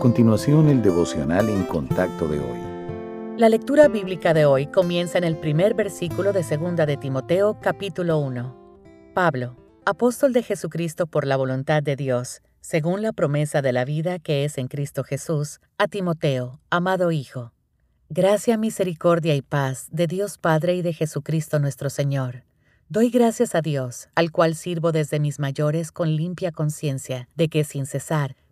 continuación, el devocional en contacto de hoy. La lectura bíblica de hoy comienza en el primer versículo de 2 de Timoteo, capítulo 1. Pablo, apóstol de Jesucristo por la voluntad de Dios, según la promesa de la vida que es en Cristo Jesús, a Timoteo, amado Hijo. Gracia, misericordia y paz de Dios Padre y de Jesucristo nuestro Señor. Doy gracias a Dios, al cual sirvo desde mis mayores con limpia conciencia, de que sin cesar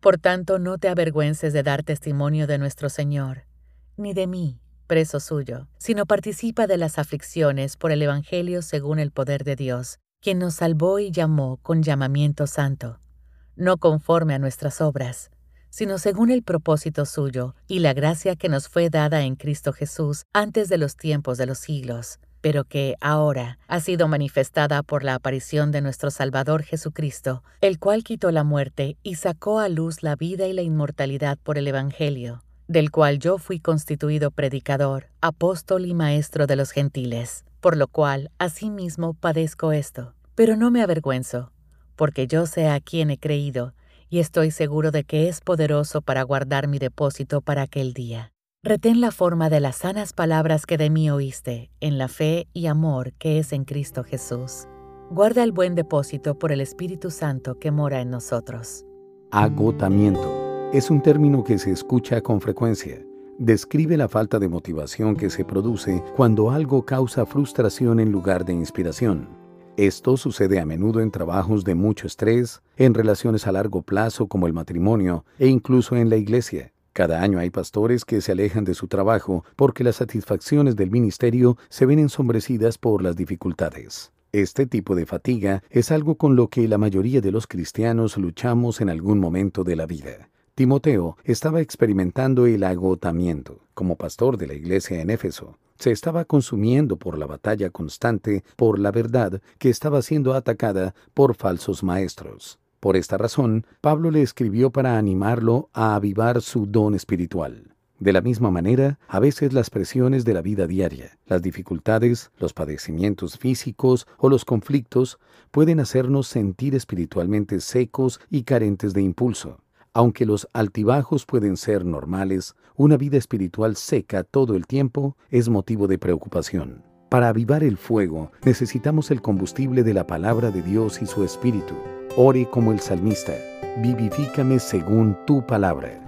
Por tanto, no te avergüences de dar testimonio de nuestro Señor, ni de mí, preso suyo, sino participa de las aflicciones por el Evangelio según el poder de Dios, quien nos salvó y llamó con llamamiento santo, no conforme a nuestras obras, sino según el propósito suyo y la gracia que nos fue dada en Cristo Jesús antes de los tiempos de los siglos pero que ahora ha sido manifestada por la aparición de nuestro Salvador Jesucristo, el cual quitó la muerte y sacó a luz la vida y la inmortalidad por el Evangelio, del cual yo fui constituido predicador, apóstol y maestro de los gentiles, por lo cual asimismo padezco esto, pero no me avergüenzo, porque yo sé a quien he creído, y estoy seguro de que es poderoso para guardar mi depósito para aquel día. Retén la forma de las sanas palabras que de mí oíste, en la fe y amor que es en Cristo Jesús. Guarda el buen depósito por el Espíritu Santo que mora en nosotros. Agotamiento es un término que se escucha con frecuencia. Describe la falta de motivación que se produce cuando algo causa frustración en lugar de inspiración. Esto sucede a menudo en trabajos de mucho estrés, en relaciones a largo plazo como el matrimonio e incluso en la iglesia. Cada año hay pastores que se alejan de su trabajo porque las satisfacciones del ministerio se ven ensombrecidas por las dificultades. Este tipo de fatiga es algo con lo que la mayoría de los cristianos luchamos en algún momento de la vida. Timoteo estaba experimentando el agotamiento como pastor de la iglesia en Éfeso. Se estaba consumiendo por la batalla constante por la verdad que estaba siendo atacada por falsos maestros. Por esta razón, Pablo le escribió para animarlo a avivar su don espiritual. De la misma manera, a veces las presiones de la vida diaria, las dificultades, los padecimientos físicos o los conflictos pueden hacernos sentir espiritualmente secos y carentes de impulso. Aunque los altibajos pueden ser normales, una vida espiritual seca todo el tiempo es motivo de preocupación. Para avivar el fuego necesitamos el combustible de la palabra de Dios y su espíritu. Ore como el salmista, vivifícame según tu palabra.